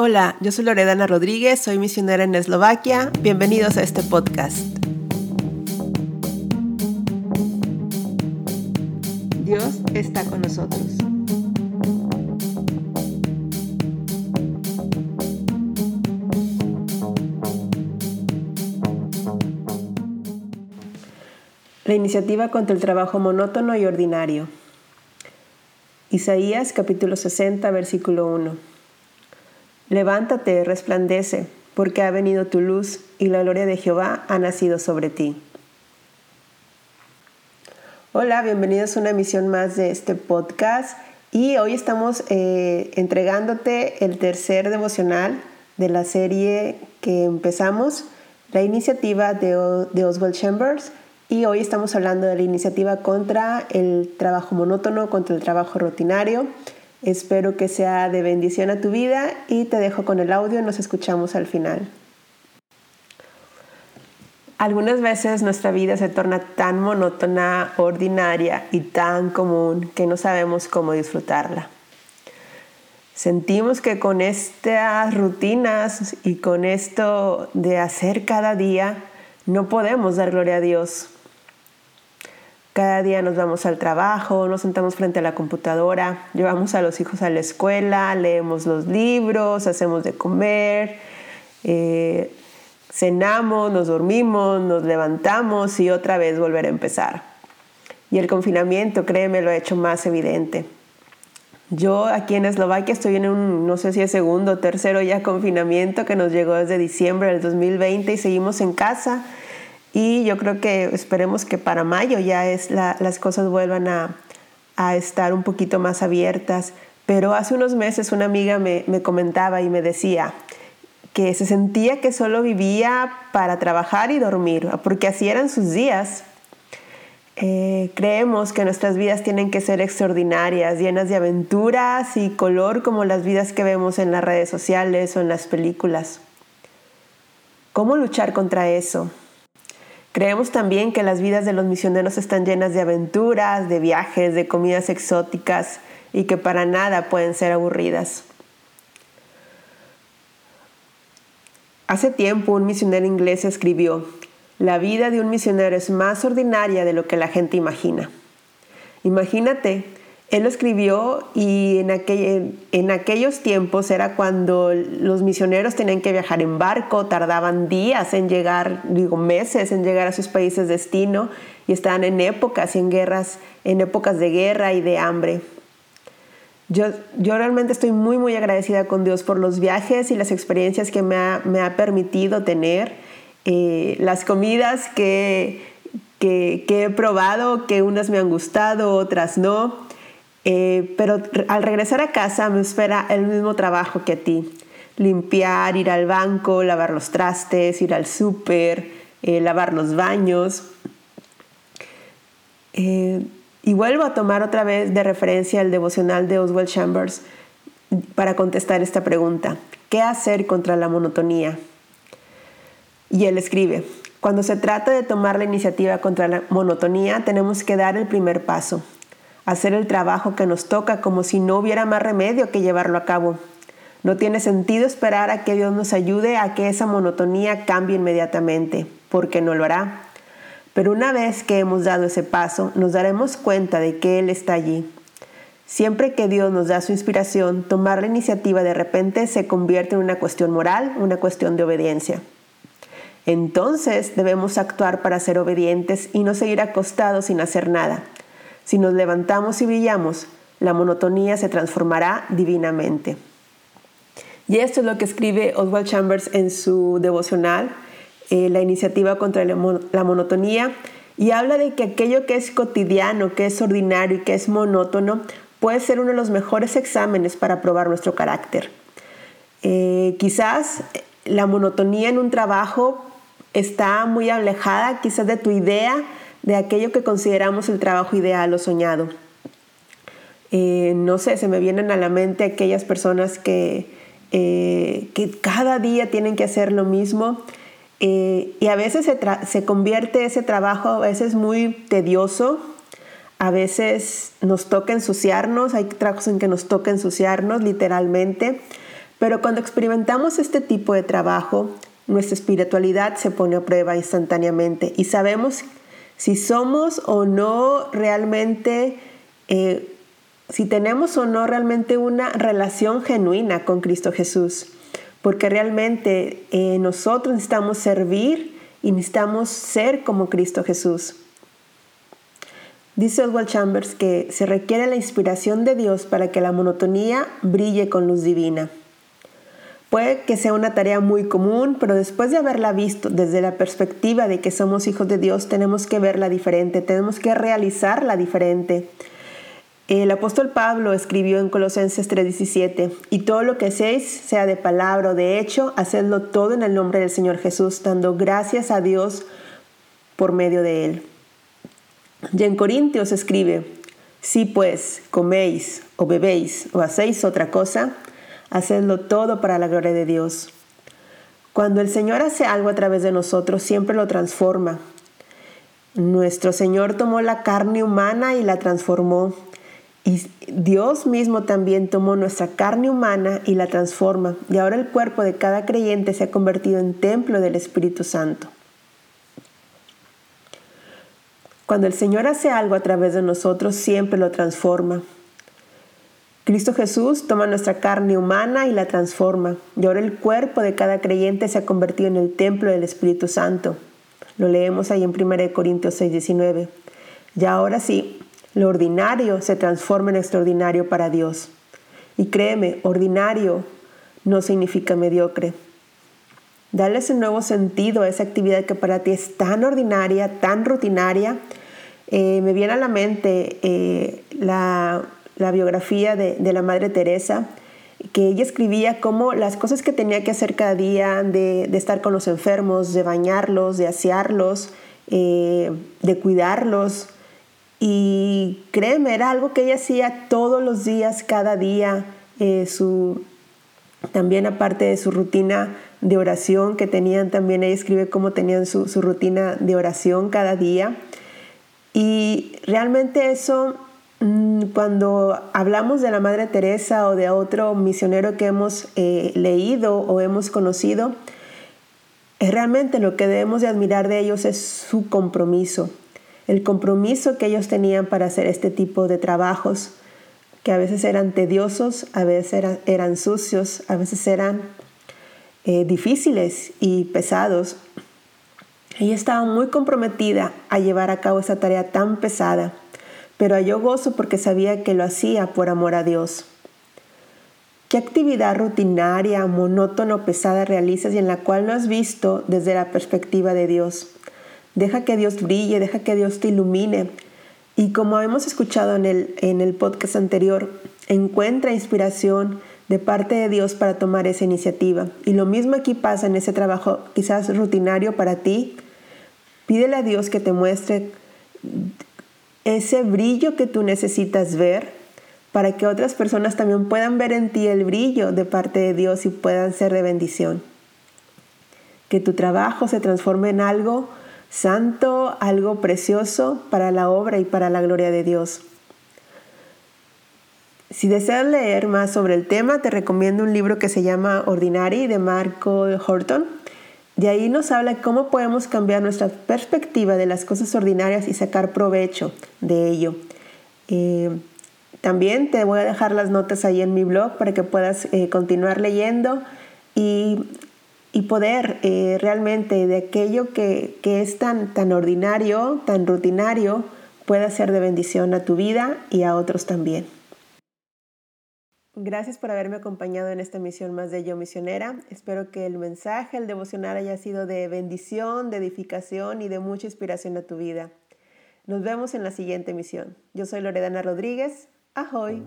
Hola, yo soy Loredana Rodríguez, soy misionera en Eslovaquia. Bienvenidos a este podcast. Dios está con nosotros. La iniciativa contra el trabajo monótono y ordinario. Isaías capítulo 60, versículo 1. Levántate, resplandece, porque ha venido tu luz y la gloria de Jehová ha nacido sobre ti. Hola, bienvenidos a una emisión más de este podcast y hoy estamos eh, entregándote el tercer devocional de la serie que empezamos, la iniciativa de, de Oswald Chambers y hoy estamos hablando de la iniciativa contra el trabajo monótono, contra el trabajo rutinario. Espero que sea de bendición a tu vida y te dejo con el audio nos escuchamos al final. Algunas veces nuestra vida se torna tan monótona, ordinaria y tan común que no sabemos cómo disfrutarla. Sentimos que con estas rutinas y con esto de hacer cada día no podemos dar gloria a Dios cada día nos vamos al trabajo, nos sentamos frente a la computadora, llevamos a los hijos a la escuela, leemos los libros, hacemos de comer, eh, cenamos, nos dormimos, nos levantamos y otra vez volver a empezar. Y el confinamiento, créeme, lo ha hecho más evidente. Yo aquí en Eslovaquia estoy en un, no sé si es segundo o tercero ya confinamiento que nos llegó desde diciembre del 2020 y seguimos en casa y yo creo que esperemos que para mayo ya es las cosas vuelvan a, estar un poquito más abiertas. Pero hace unos meses una amiga me, comentaba y me decía que se sentía que solo vivía para trabajar y dormir, porque así eran sus días. Eh, creemos que nuestras vidas tienen que ser extraordinarias, llenas de aventuras y color como las vidas que vemos en las redes sociales o en las películas. ¿Cómo luchar contra eso? Creemos también que las vidas de los misioneros están llenas de aventuras, de viajes, de comidas exóticas y que para nada pueden ser aburridas. Hace tiempo un misionero inglés escribió, la vida de un misionero es más ordinaria de lo que la gente imagina. Imagínate él lo escribió y en, en, aquellos tiempos era cuando los misioneros tenían que viajar en barco, tardaban días en llegar, digo meses en llegar a sus países de destino y estaban en épocas y en guerras, en épocas de guerra y de hambre. Yo, yo realmente estoy muy, muy agradecida con Dios por los viajes y las experiencias que me ha, me ha permitido tener, eh, las comidas que, que he probado, que unas me han gustado, otras no eh, pero al regresar a casa me espera el mismo trabajo que a ti. Limpiar, ir al banco, lavar los trastes, ir al súper, eh, lavar los baños. Eh, y vuelvo a tomar otra vez de referencia el devocional de Oswald Chambers para contestar esta pregunta. ¿Qué hacer contra la monotonía? Y él escribe, cuando se trata de tomar la iniciativa contra la monotonía, tenemos que dar el primer paso, hacer el trabajo que nos toca como si no hubiera más remedio que llevarlo a cabo. No tiene sentido esperar a que Dios nos ayude a que esa monotonía cambie inmediatamente, porque no lo hará. Pero una vez que hemos dado ese paso, nos daremos cuenta de que Él está allí. Siempre que Dios nos da su inspiración, tomar la iniciativa de repente se convierte en una cuestión moral, una cuestión de obediencia. Entonces debemos actuar para ser obedientes y no seguir acostados sin hacer nada. Si nos levantamos y brillamos, la monotonía se transformará divinamente. Y esto es lo que escribe Oswald Chambers en su devocional, eh, la iniciativa contra la, monotonía, y habla de que aquello que es cotidiano, que es ordinario y que es monótono, puede ser uno de los mejores exámenes para probar nuestro carácter. Eh, quizás la monotonía en un trabajo está muy alejada quizás de tu idea de aquello que consideramos el trabajo ideal o soñado. Eh, no sé, se me vienen a la mente aquellas personas que, eh, que cada día tienen que hacer lo mismo eh, y a veces se, se, convierte ese trabajo a veces muy tedioso, a veces nos toca ensuciarnos, hay trabajos en que nos toca ensuciarnos literalmente, Pero cuando experimentamos este tipo de trabajo, nuestra espiritualidad se pone a prueba instantáneamente y sabemos si somos o no realmente, eh, si tenemos o no realmente una relación genuina con Cristo Jesús. Porque realmente eh, nosotros necesitamos servir y necesitamos ser como Cristo Jesús. Dice Oswald Chambers que se requiere la inspiración de Dios para que la monotonía brille con luz divina. Puede que sea una tarea muy común, pero después de haberla visto desde la perspectiva de que somos hijos de Dios, tenemos que verla diferente, tenemos que realizarla diferente. El apóstol Pablo escribió en Colosenses 3:17, y todo lo que hacéis, sea de palabra o de hecho, hacedlo todo en el nombre del Señor Jesús, dando gracias a Dios por medio de él. Y en Corintios escribe, si pues coméis o bebéis o hacéis otra cosa, hacedlo todo para la gloria de Dios. Cuando el Señor hace algo a través de nosotros, siempre lo transforma. Nuestro Señor tomó la carne humana y la transformó. Y Dios mismo también tomó nuestra carne humana y la transforma. Y ahora el cuerpo de cada creyente se ha convertido en templo del Espíritu Santo. Cuando el Señor hace algo a través de nosotros, siempre lo transforma. Cristo Jesús toma nuestra carne humana y la transforma. Y ahora el cuerpo de cada creyente se ha convertido en el templo del Espíritu Santo. Lo leemos ahí en 1 Corintios 6, 19. Y ahora sí, lo ordinario se transforma en extraordinario para Dios. Y créeme, ordinario no significa mediocre. Dale ese nuevo sentido a esa actividad que para ti es tan ordinaria, tan rutinaria. Eh, me viene a la mente eh, la la biografía de, la Madre Teresa, que ella escribía cómo las cosas que tenía que hacer cada día, de, estar con los enfermos, de bañarlos, de asearlos, eh, de cuidarlos. Y créeme, era algo que ella hacía todos los días, cada día. Eh, su, también aparte de su rutina de oración que tenían, también ella escribe cómo tenían su, su rutina de oración cada día. Y realmente eso cuando hablamos de la Madre Teresa o de otro misionero que hemos eh, leído o hemos conocido, realmente lo que debemos de admirar de ellos es su compromiso, el compromiso que ellos tenían para hacer este tipo de trabajos, que a veces eran tediosos, a veces eran, sucios, a veces eran eh, difíciles y pesados. Ella estaba muy comprometida a llevar a cabo esa tarea tan pesada pero halló gozo porque sabía que lo hacía por amor a Dios. ¿Qué actividad rutinaria, monótona o pesada realizas y en la cual no has visto desde la perspectiva de Dios? Deja que Dios brille, deja que Dios te ilumine. Y como hemos escuchado en el, en el podcast anterior, encuentra inspiración de parte de Dios para tomar esa iniciativa. Y lo mismo aquí pasa en ese trabajo quizás rutinario para ti. Pídele a Dios que te muestre ese brillo que tú necesitas ver para que otras personas también puedan ver en ti el brillo de parte de Dios y puedan ser de bendición. Que tu trabajo se transforme en algo santo, algo precioso para la obra y para la gloria de Dios. Si deseas leer más sobre el tema, te recomiendo un libro que se llama Ordinary de Marco Horton de ahí nos habla cómo podemos cambiar nuestra perspectiva de las cosas ordinarias y sacar provecho de ello. Eh, también te voy a dejar las notas ahí en mi blog para que puedas eh, continuar leyendo y, poder eh, realmente de aquello que, que es tan, tan ordinario, tan rutinario, pueda ser de bendición a tu vida y a otros también. Gracias por haberme acompañado en esta misión más de Yo Misionera. Espero que el mensaje, el devocional haya sido de bendición, de edificación y de mucha inspiración a tu vida. Nos vemos en la siguiente misión. Yo soy Loredana Rodríguez. Ahoy.